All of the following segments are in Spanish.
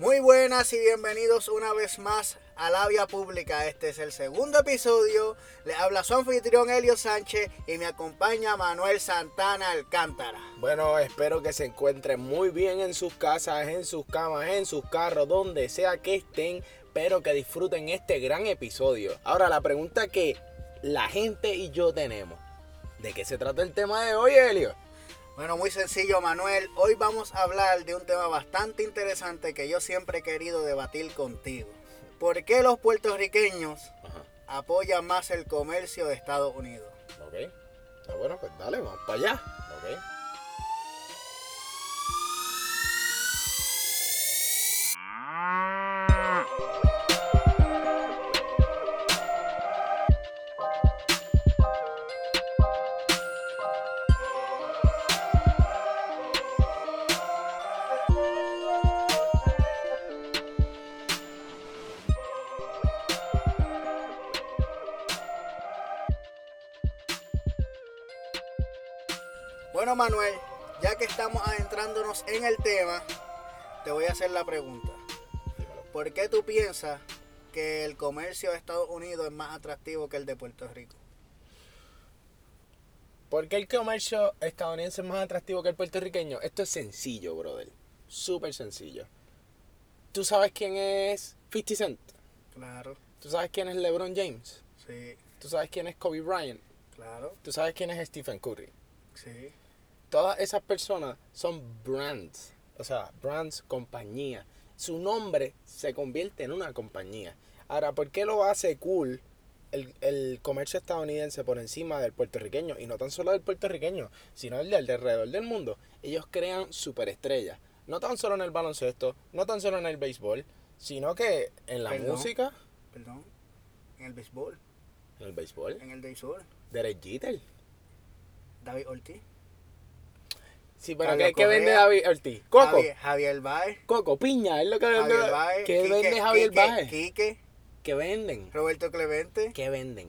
Muy buenas y bienvenidos una vez más a la vía pública. Este es el segundo episodio. Le habla su anfitrión Elio Sánchez y me acompaña Manuel Santana Alcántara. Bueno, espero que se encuentren muy bien en sus casas, en sus camas, en sus carros, donde sea que estén. Pero que disfruten este gran episodio. Ahora, la pregunta que la gente y yo tenemos. ¿De qué se trata el tema de hoy, Elio? Bueno, muy sencillo, Manuel. Hoy vamos a hablar de un tema bastante interesante que yo siempre he querido debatir contigo. ¿Por qué los puertorriqueños apoyan más el comercio de Estados Unidos? Ok. Está bueno, pues dale, vamos para allá. Ok. Ya que estamos adentrándonos en el tema, te voy a hacer la pregunta. ¿Por qué tú piensas que el comercio de Estados Unidos es más atractivo que el de Puerto Rico? ¿Por qué el comercio estadounidense es más atractivo que el puertorriqueño? Esto es sencillo, brother. Súper sencillo. ¿Tú sabes quién es 50 Cent? Claro, ¿Tú sabes quién es LeBron James? sí, ¿Tú sabes quién es Kobe Bryant? claro, ¿Tú sabes quién es Stephen Curry? sí. Todas esas personas son brands. O sea, brands, compañía. Su nombre se convierte en una compañía. Ahora, ¿por qué lo hace cool el, el comercio estadounidense por encima del puertorriqueño? Y no tan solo del puertorriqueño, sino el del de alrededor del mundo. Ellos crean superestrellas. No tan solo en el baloncesto, no tan solo en el béisbol, sino que en la Perdón. música, Perdón, en el béisbol, en el béisbol. en el béisbol, Derek Jeter. David Ortiz, Sí, pero Carlos ¿qué, qué vende. David Ortiz? Coco. Javier, Javier Baez, Coco, piña, es lo que vende. Javier Baez, ¿Qué Quique- vende Javier Quique- Baez? Quique, ¿Qué venden? Roberto Clemente. ¿Qué venden?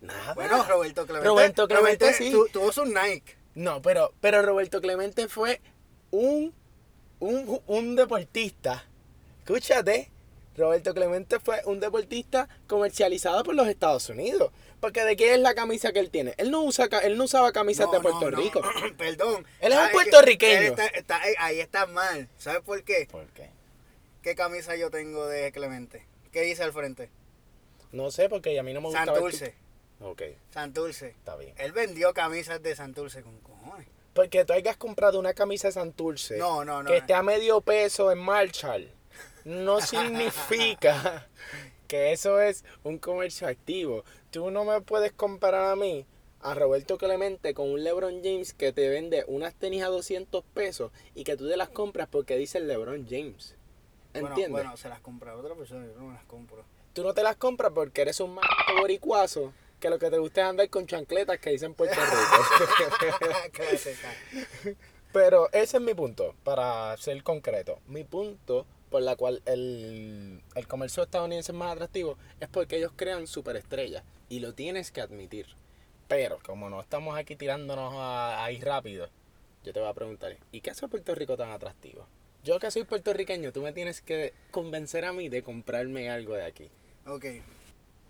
Nada. Bueno, Roberto Clemente. Roberto Clemente, sí. tu- tuvo su Nike. No, pero, pero Roberto Clemente fue un, un, un deportista. Escúchate. Roberto Clemente fue un deportista comercializado por los Estados Unidos. Porque ¿de qué es la camisa que él tiene? Él no, usa, él no usaba camisas No, de Puerto no. Rico. Perdón. Él es un Ah, que puertorriqueño. él está- está- ahí está mal. ¿Sabes por qué? ¿Por qué? ¿Qué camisa yo tengo de Clemente? ¿Qué dice al frente? No sé, porque a mí no me gusta tu- Santurce. Ok, Santurce. está bien. Él vendió camisas de Santurce con cojones. Porque tú hayas comprado una camisa de Santurce No, no, no. que esté a medio peso en Marshall, no significa que eso es un comercio activo. Tú no me puedes comparar a mí, a Roberto Clemente, con un LeBron James que te vende unas tenis a 200 pesos y que tú te las compras porque dice el LeBron James. Bueno, ¿Entiendes? Bueno, se las compra otra persona, yo no me las compro. Tú no te las compras porque eres un macho boricuazo que lo que te gusta es andar con chancletas que dicen Puerto Rico. Pero ese es mi punto, para ser concreto. Mi punto por la cual el, el comercio estadounidense es más atractivo es porque ellos crean superestrellas y lo tienes que admitir. Pero como no estamos aquí tirándonos a- ahí rápido, yo te voy a preguntar, ¿y qué hace Puerto Rico tan atractivo? Yo que soy puertorriqueño, tú me tienes que convencer a mí de comprarme algo de aquí. Ok.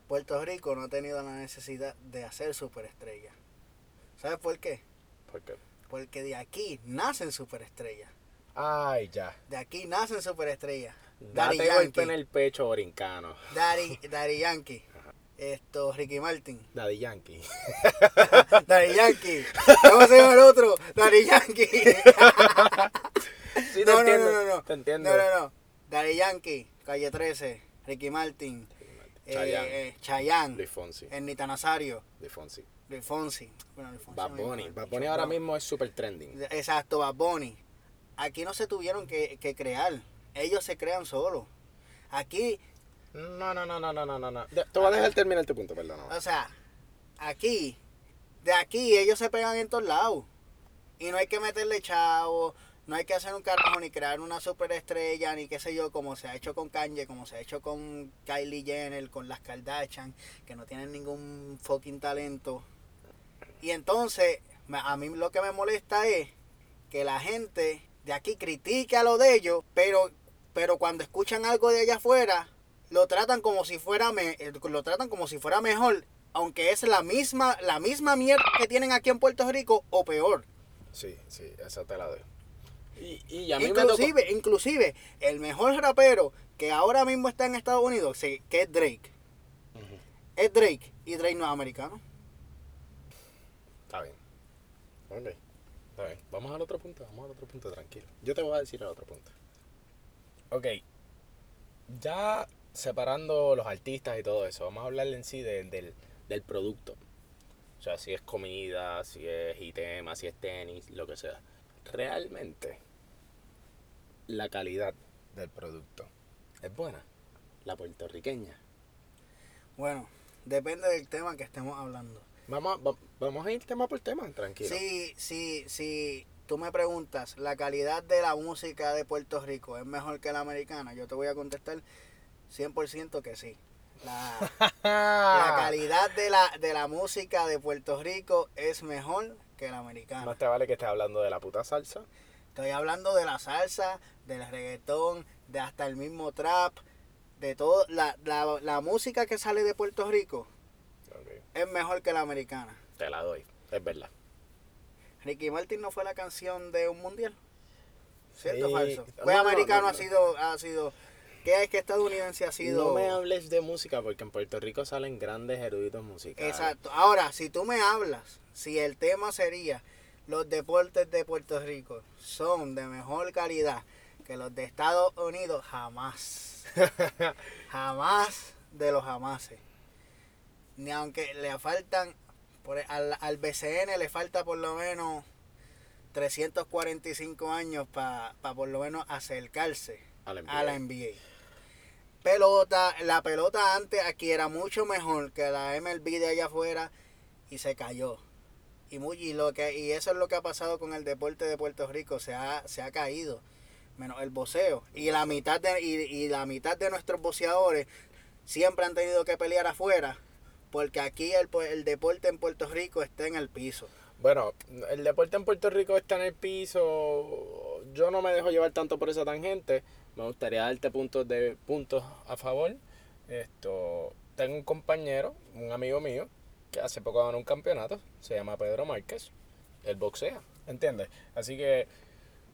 Puerto Rico no ha tenido la necesidad de hacer superestrellas. ¿Sabes por qué? Porque, Porque de aquí nacen superestrellas. Ay, ya. De aquí nacen superestrellas. Daddy Date golpe Yankee. en el pecho, brincano. Daddy, Daddy Yankee. Esto, Ricky Martin. Daddy Yankee. Daddy Yankee. ¿Cómo se llama el otro? Daddy Yankee. Sí, te no, no, entiendo, no, no, no. Te entiendo. No, no, no. Daddy Yankee, Calle 13, Ricky Martin, eh, Chayanne. eh, Chayanne, Luis Fonsi. Ernita Nazario, Luis Fonsi. Luis Fonsi. Bueno, Luis Fonsi Bad Bunny. Bad Bunny ahora mismo es super trending. Exacto, Bad Bunny. Aquí no se tuvieron que, que crear. Ellos se crean solos. Aquí, No, no, no, no, no, no, no, Te voy a dejar terminar tu punto, perdón. o sea, aquí, de aquí ellos se pegan en todos lados. Y no hay que meterle chavo, no hay que hacer un carajo ni crear una superestrella, ni qué sé yo, como se ha hecho con Kanye, como se ha hecho con Kylie Jenner, con las Kardashian, que no tienen ningún fucking talento. Y entonces, a mí lo que me molesta es que la gente de aquí critique a lo de ellos, pero pero cuando escuchan algo de allá afuera, lo tratan como si fuera me- eh, lo tratan como si fuera mejor, aunque es la misma la misma mierda que tienen aquí en Puerto Rico o peor. Sí, sí, esa te la doy. Y, y a mí me tocó... Inclusive, inclusive el mejor rapero que ahora mismo está en Estados Unidos, sí, que es Drake. Ujú, Es Drake y Drake no es americano. Está bien. Ok, Vamos al otro punto, vamos al otro punto, tranquilo. Yo te voy a decir el otro punto. Ok, ya separando los artistas y todo eso, vamos a hablar en sí del, del, del producto. O sea, si es comida, si es ítem, si es tenis, lo que sea. Realmente, la calidad del producto es buena. La puertorriqueña. Bueno, depende del tema que estemos hablando. Vamos, a- va- vamos a ir tema por tema, tranquilo. Si, si, si tú me preguntas, ¿la calidad de la música de Puerto Rico es mejor que la americana? Yo te voy a contestar 100% que sí. La, la calidad de la, de la música de Puerto Rico es mejor que la americana. Más te vale que estés hablando de la puta salsa. Estoy hablando de la salsa, del reggaetón, de hasta el mismo trap, de todo. La, la, la música que sale de Puerto Rico es mejor que la americana. te la doy, es verdad. Ricky Martin no fue la canción de un mundial. ¿Cierto o Sí. falso? Pues no, americano no, ha sido, ha sido. ¿Qué es que estadounidense ha sido? No me hables de música porque en Puerto Rico salen grandes eruditos musicales. Exacto. Ahora, si tú me hablas, si el tema sería los deportes de Puerto Rico son de mejor calidad que los de Estados Unidos, jamás. jamás de los jamases. Ni aunque le faltan, por, al, al BCN le falta por lo menos 345 años para por lo menos acercarse A la a la NBA. NBA. Pelota, la pelota antes aquí era mucho mejor que la MLB de allá afuera y se cayó. Y, muy, y, lo que, y eso es lo que ha pasado con el deporte de Puerto Rico, se ha, se ha caído, menos el boceo. Y la mitad de, y, y la mitad de nuestros boceadores siempre han tenido que pelear afuera, porque aquí el, pu- el deporte en Puerto Rico está en el piso. Bueno, el deporte en Puerto Rico está en el piso. Yo no me dejo llevar tanto por esa tangente. Me gustaría darte puntos de puntos a favor. Esto, tengo un compañero, un amigo mío, que hace poco ganó un campeonato. Se llama Pedro Márquez. Él boxea, ¿entiendes? Así que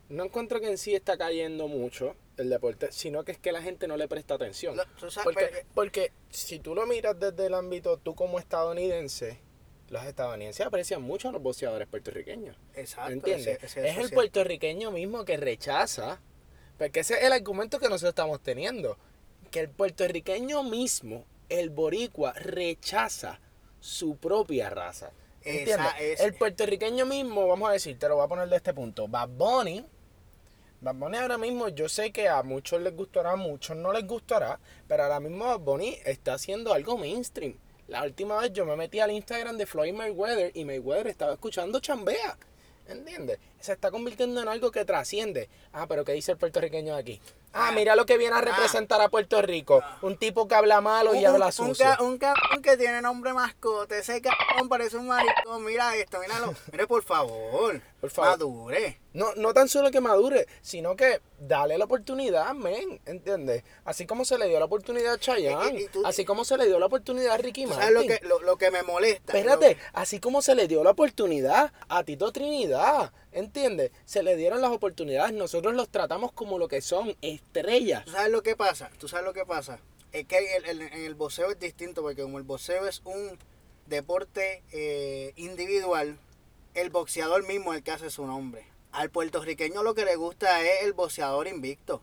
no encuentro que en sí está cayendo mucho el deporte, sino que es que la gente no le presta atención. Lo- tú sabes, Porque, pero- porque si tú lo miras desde el ámbito, tú como estadounidense, los estadounidenses aprecian mucho a los boxeadores puertorriqueños. Exacto. ¿Entiendes? ese- ese- es el puertorriqueño mismo que rechaza, porque ese es el argumento que nosotros estamos teniendo, que el puertorriqueño mismo, el boricua, rechaza su propia raza. ¿Entiendes? Esa El puertorriqueño mismo, vamos a decir, te lo voy a poner de este punto, Bad Bunny, Bad Bunny ahora mismo, yo sé que a muchos les gustará, a muchos no les gustará, pero ahora mismo Bad Bunny está haciendo algo mainstream. La última vez yo me metí al Instagram de Floyd Mayweather y Mayweather estaba escuchando chambea. ¿Entiendes? Se está convirtiendo en algo que trasciende. Ah, pero ¿qué dice el puertorriqueño de aquí? Ah, mira lo que viene a representar a Puerto Rico. Un tipo que habla malo y Un- habla un, sucio. ca- un cabrón que tiene nombre mascote. Ese cabrón parece un maricón. Mira esto, míralo. Mire, por favor. Por favor. Madure. No, no tan solo que madure, sino que dale la oportunidad, men, ¿entiendes? Así como se le dio la oportunidad a Chayanne, Y- y- y tú- así como se le dio la oportunidad a Ricky ¿Tú Martin. ¿Sabes lo que, lo, lo que me molesta? Espérate, así como se le dio la oportunidad a Tito Trinidad, ¿entiendes? Se le dieron las oportunidades, nosotros los tratamos como lo que son, estrellas. ¿Tú sabes lo que pasa? ¿Tú sabes lo que pasa? Es que en el, en el boxeo es distinto porque como el boxeo es un deporte eh, individual, el boxeador mismo es el que hace su nombre. Al puertorriqueño lo que le gusta es el boxeador invicto.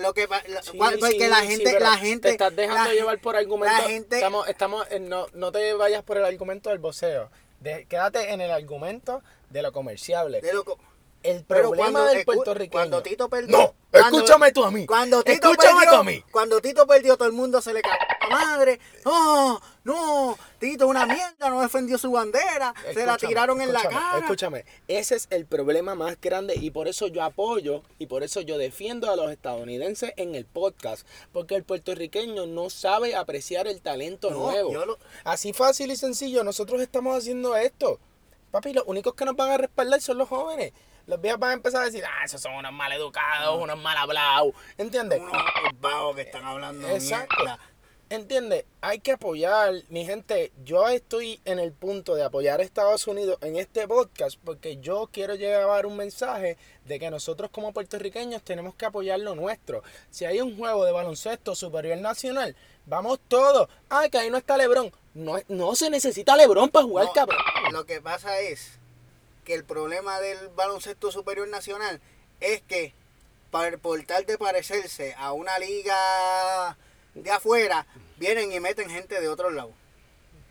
Lo que lo- Sí, cual- porque sí, la gente, la gente, Te estás dejando la- llevar por argumentos. La gente, Estamos, estamos, no, no te vayas por el argumento del voceo. De- quédate en el argumento de lo comerciable. de lo El problema cuando, del escu- puertorriqueño. Cuando Tito perdió. No, cuando- escúchame tú a mí. Cuando Tito Escúchame perdió, tú a mí. Cuando Tito perdió, todo el mundo se le cagó la madre. No, no, Tito una mierda, no defendió su bandera. se la tiraron en la cara. Escúchame, ese es el problema más grande y por eso yo apoyo y por eso yo defiendo a los estadounidenses en el podcast, porque el puertorriqueño no sabe apreciar el talento No, nuevo. yo lo- Así fácil y sencillo, nosotros estamos haciendo esto. Papi, los únicos que nos van a respaldar son los jóvenes. Los viejos van a empezar a decir, ah, esos son unos mal educados, unos mal hablados. ¿Entiendes? Unos vagos que están hablando Exacto. mierda. ¿Entiendes? Hay que apoyar, mi gente. Yo estoy en el punto de apoyar a Estados Unidos en este podcast porque yo quiero llevar un mensaje de que nosotros como puertorriqueños tenemos que apoyar lo nuestro. Si hay un juego de baloncesto superior nacional, vamos todos. Ah, que ahí no está Lebron. No, no se necesita Lebron para jugar, No, cabrón. Lo que pasa es que el problema del baloncesto superior nacional es que para, por tal de parecerse a una liga de afuera, vienen y meten gente de otro lado.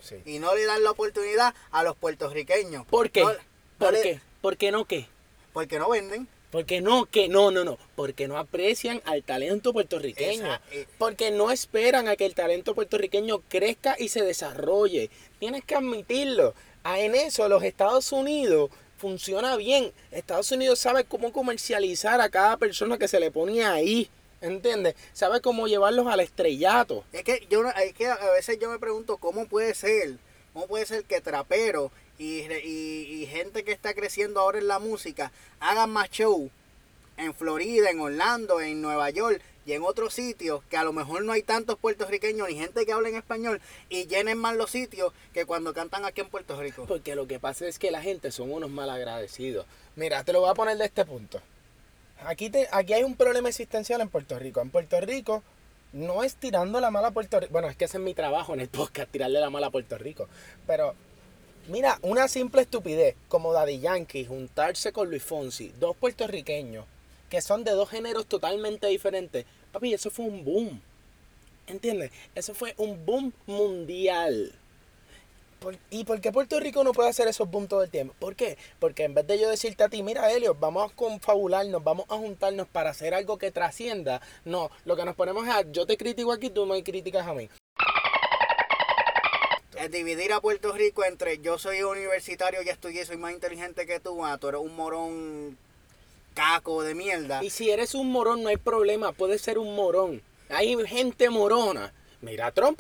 Sí. Y no le dan la oportunidad a los puertorriqueños. ¿Por qué? No- no ¿Por le- qué? ¿Por qué no qué? Porque no venden. Porque no, que no, no, no. Porque no aprecian al talento puertorriqueño. Esa- eh. Porque no esperan a que el talento puertorriqueño crezca y se desarrolle. Tienes que admitirlo. Ah, En eso los Estados Unidos funciona bien. Estados Unidos sabe cómo comercializar a cada persona que se le pone ahí. ¿Entiendes? Sabe cómo llevarlos al estrellato. Es que yo es que a veces yo me pregunto cómo puede ser, cómo puede ser que trapero y, y, y gente que está creciendo ahora en la música hagan más show en Florida, en Orlando, en Nueva York y en otros sitios que a lo mejor no hay tantos puertorriqueños ni gente que hable en español y llenen más los sitios que cuando cantan aquí en Puerto Rico. Porque lo que pasa es que la gente son unos malagradecidos. Mira, te lo voy a poner de este punto. Aquí, te, aquí hay un problema existencial en Puerto Rico. En Puerto Rico no es tirando la mala a Puerto Rico. Bueno, es que ese es mi trabajo en el podcast, tirarle la mala a Puerto Rico. Pero, mira, una simple estupidez como Daddy Yankee juntarse con Luis Fonsi, dos puertorriqueños que son de dos géneros totalmente diferentes. Papi, eso fue un boom. ¿Entiendes? Eso fue un boom mundial. ¿Y por qué Puerto Rico no puede hacer esos boom todo el tiempo? ¿Por qué? Porque en vez de yo decirte a ti, mira, Helio, vamos a confabularnos, vamos a juntarnos para hacer algo que trascienda. No, lo que nos ponemos es a yo te critico aquí, tú me criticas a mí. Es dividir a Puerto Rico entre yo soy universitario y estudié, soy más inteligente que tú, ah, tú eres un morón caco de mierda. Y si eres un morón, no hay problema, puedes ser un morón. Hay gente morona. Mira a Trump.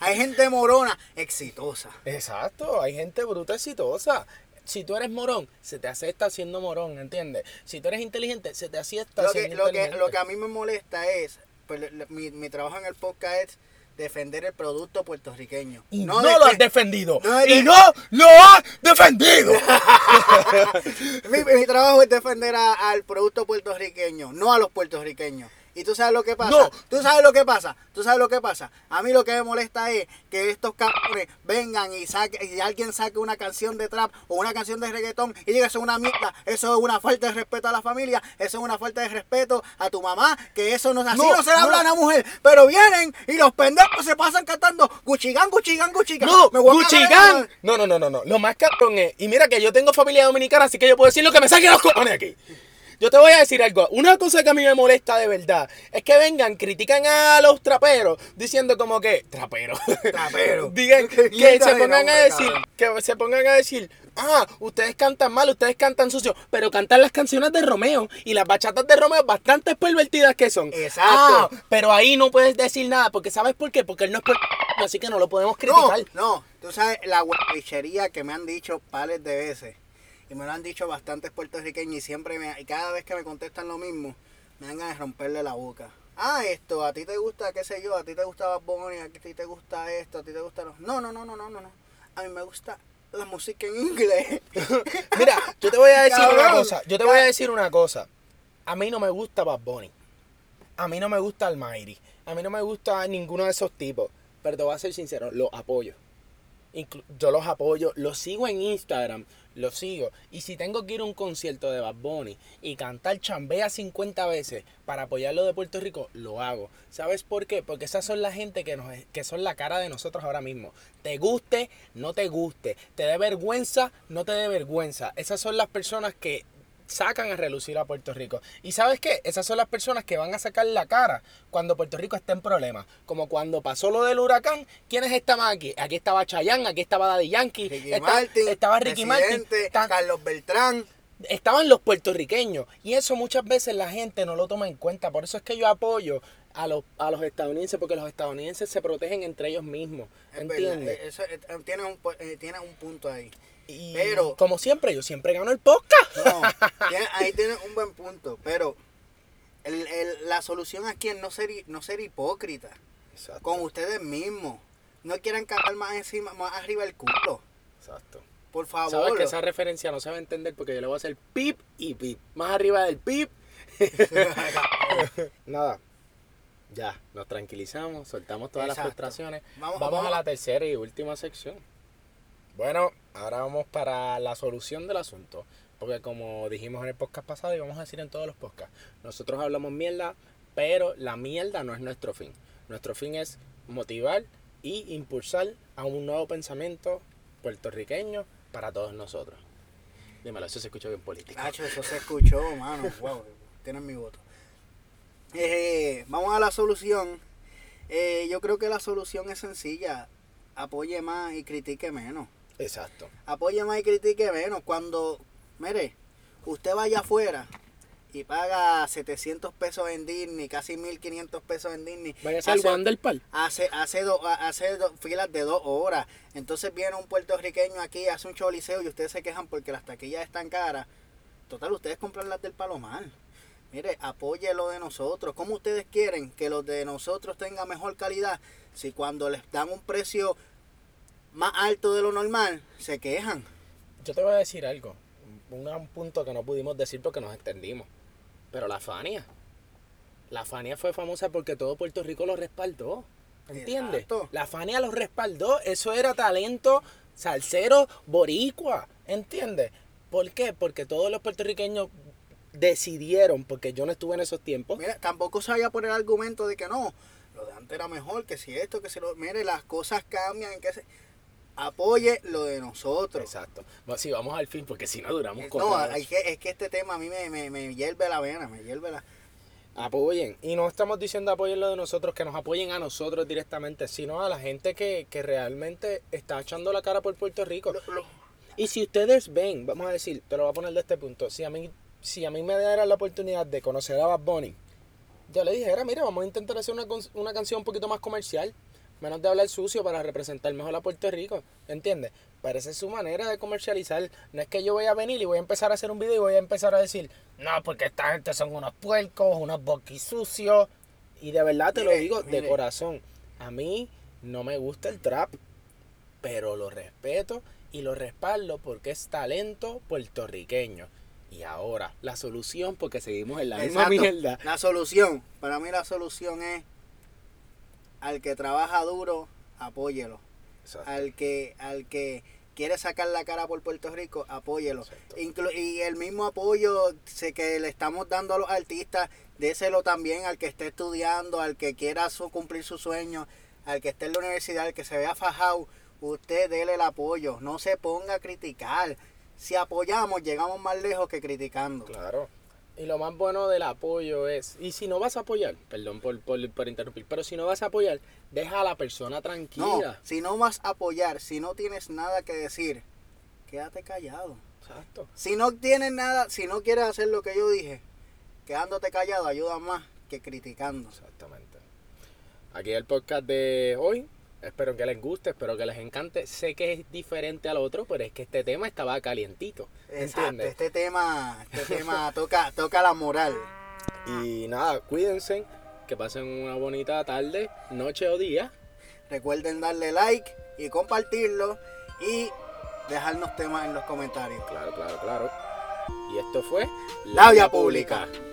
Hay, gente morona exitosa. Exacto, hay gente bruta exitosa. Si tú eres morón, se te acepta siendo morón, ¿entiendes? Si tú eres inteligente, se te acepta Lo que, siendo lo, que, lo que a mí me molesta es, pues, le- le- mi, mi trabajo en el podcast es defender el producto puertorriqueño. Y no, lo has defendido. no y no lo has defendido. mi, mi trabajo es defender a- al producto puertorriqueño, no a los puertorriqueños. Y tú sabes lo que pasa. No. Tú sabes lo que pasa. Tú sabes lo que pasa. A mí lo que me molesta es que estos cabrones vengan y saque, y alguien saque una canción de trap o una canción de reggaetón y diga eso es una mierda. Eso es una falta de respeto a la familia. Eso es una falta de respeto a tu mamá. Que eso no así. No, No, se le habla a una mujer. Pero vienen y los pendejos se pasan cantando Guchigán, Guchigán, Guchigán. No, Me Guchigán. No, no, no, no, no. Lo más cabrón es. Y mira que yo tengo familia dominicana, así que yo puedo decir lo que me saquen los cojones aquí. Yo te voy a decir algo. Una cosa que a mí me molesta de verdad es que vengan, critican a los traperos diciendo como que. Traperos. Trapero. Digan que se pongan a decir. Que se pongan a decir. Ah, ustedes cantan mal, ustedes cantan sucio, pero cantan las canciones de Romeo y las bachatas de Romeo bastante pervertidas que son. Exacto. Ah, pero ahí no puedes decir nada, porque ¿sabes por qué? Porque él no es puertorriqueño, así que no lo podemos No, criticar. no, tú sabes la guapichería que me han dicho pares de veces. Y me lo han dicho bastantes puertorriqueños y siempre me, y cada vez que me contestan lo mismo, me dan ganas de romperle la boca. Ah, esto, a ti te gusta, qué sé yo, a ti te gusta Bad Bunny, a ti te gusta esto, a ti te gusta lo... No, no, no, no, no, no, no. A mí me gusta la música en inglés. Mira, yo te voy a decir una cosa. Yo te voy a decir una cosa. A mí no me gusta Bad Bunny. A mí no me gusta Almighty. A mí no me gusta ninguno de esos tipos. Pero te voy a ser sincero, los apoyo. Yo los apoyo, los sigo en Instagram, los sigo. Y si tengo que ir a un concierto de Bad Bunny y cantar chambea 50 veces para apoyarlo de Puerto Rico, lo hago. ¿Sabes por qué? Porque esas son la gente que, nos, que son la cara de nosotros ahora mismo. Te guste, no te guste. Te dé vergüenza, no te dé vergüenza. Esas son las personas que sacan a relucir a Puerto Rico. ¿Y sabes qué? Esas son las personas que van a sacar la cara cuando Puerto Rico esté en problemas. Como cuando pasó lo del huracán, ¿quiénes estaban aquí? Aquí estaba Chayanne, aquí estaba Daddy Yankee, Ricky Martin, estaba Ricky Martin, Carlos Beltrán. estaban los puertorriqueños. Y eso muchas veces la gente no lo toma en cuenta. Por eso es que yo apoyo a los, a los estadounidenses, porque los estadounidenses se protegen entre ellos mismos. Es ¿Entiendes? eh, eso, eh, tienes, un, eh, tienes un punto ahí. Y Pero- como siempre, yo siempre gano el podcast. No, ahí tienes un buen punto, pero el- el- la solución aquí es no ser, no ser hipócrita Exacto. con ustedes mismos. No quieran cagar más encima, más arriba el culo. Exacto. Por favor. Sabes que esa referencia no se va a entender porque yo le voy a hacer pip y pip. Más arriba del pip. Nada. Ya, nos tranquilizamos, soltamos todas las frustraciones. Vamos- Vamos, vamos a a- la tercera y última sección. Bueno, ahora vamos para la solución del asunto. Porque como dijimos en el podcast pasado y vamos a decir en todos los podcasts, nosotros hablamos mierda, pero la mierda no es nuestro fin. Nuestro fin es motivar y impulsar a un nuevo pensamiento puertorriqueño para todos nosotros. Dímelo, eso se escucha bien político. Nacho, eso se escuchó, mano. Wow, tienen mi voto. Eh, vamos a la solución. Eh, yo creo que la solución es sencilla. Apoye más y critique menos. Exacto. apoye más y critique menos. Cuando, mire, usted vaya afuera y paga 700 pesos en Disney, casi 1500 pesos en Disney. Vaya a ser el hace- Wanderpal. Hace, hace, do- hace do- filas de dos horas. Entonces viene un puertorriqueño aquí, hace un choliseo y ustedes se quejan porque las taquillas están caras. Total, ustedes compran las del Palomar. Mire, apoye lo de nosotros. ¿Cómo ustedes quieren que los de nosotros tengan mejor calidad si cuando les dan un precio más alto de lo normal se quejan? Yo te voy a decir algo. Un, un punto que no pudimos decir porque nos extendimos. Pero la Fania. La Fania fue famosa porque todo Puerto Rico lo respaldó. ¿Entiendes? Exacto. La Fania lo respaldó. Eso era talento salsero boricua. ¿Entiendes? ¿Por qué? Porque todos los puertorriqueños decidieron, porque yo no estuve en esos tiempos. Mira, tampoco vaya por el argumento de que no, lo de antes era mejor, que si esto, que si lo... Mire, las cosas cambian, que se... Apoye lo de nosotros. Exacto. Bueno, sí, vamos al fin porque si no duramos No, cuatro horas. hay que, es que este tema a mí me, me, me hierve la vena, me hierve la... Apoyen. Y no estamos diciendo apoyen lo de nosotros, que nos apoyen a nosotros directamente, sino a la gente que, que realmente está echando la cara por Puerto Rico. lo- lo- Y si ustedes ven, vamos a decir, te lo voy a poner de este punto, si a mí, si a mí me dieran la oportunidad de conocer a Bad Bunny, yo le dijera, mira, vamos a intentar hacer una, con- una canción un poquito más comercial, menos de hablar sucio para representar mejor a Puerto Rico, ¿entiendes? Pero esa es su manera de comercializar. No es que yo voy a venir y voy a empezar a hacer un video y voy a empezar a decir, no, porque esta gente son unos puercos, unos boquisucios. Y de verdad te lo Mire, digo de corazón. A mí no me gusta el trap, pero lo respeto y lo respaldo porque es talento puertorriqueño. Y ahora, la solución, porque seguimos en la misma mierda. La solución, para mí la solución es al que trabaja duro, apóyelo. Exacto. Al que, al que quiere sacar la cara por Puerto Rico, apóyelo. Inclu- y el mismo apoyo sé que le estamos dando a los artistas, déselo también al que esté estudiando, al que quiera su- cumplir su sueño, al que esté en la universidad, al que se vea fajado, usted déle el apoyo, no se ponga a criticar. Si apoyamos, llegamos más lejos que criticando. Claro. Y lo más bueno del apoyo es, y si no vas a apoyar, perdón por, por, por interrumpir, pero si no vas a apoyar, deja a la persona No, tranquila. si no vas a apoyar, si no tienes nada que decir, quédate callado. Exacto. Si no tienes nada, si no quieres hacer lo que yo dije, quedándote callado ayuda más que criticando. Exactamente. Aquí el podcast de hoy. Espero que les guste, espero que les encante. Sé que es diferente al otro, pero es que este tema estaba calientito. Exacto, ¿Entiendes? este tema, este tema toca, toca la moral. Y nada, cuídense, que pasen una bonita tarde, noche o día. Recuerden darle like y compartirlo y dejarnos temas en los comentarios. Claro, claro, claro. Y esto fue La Vía Pública. Pública.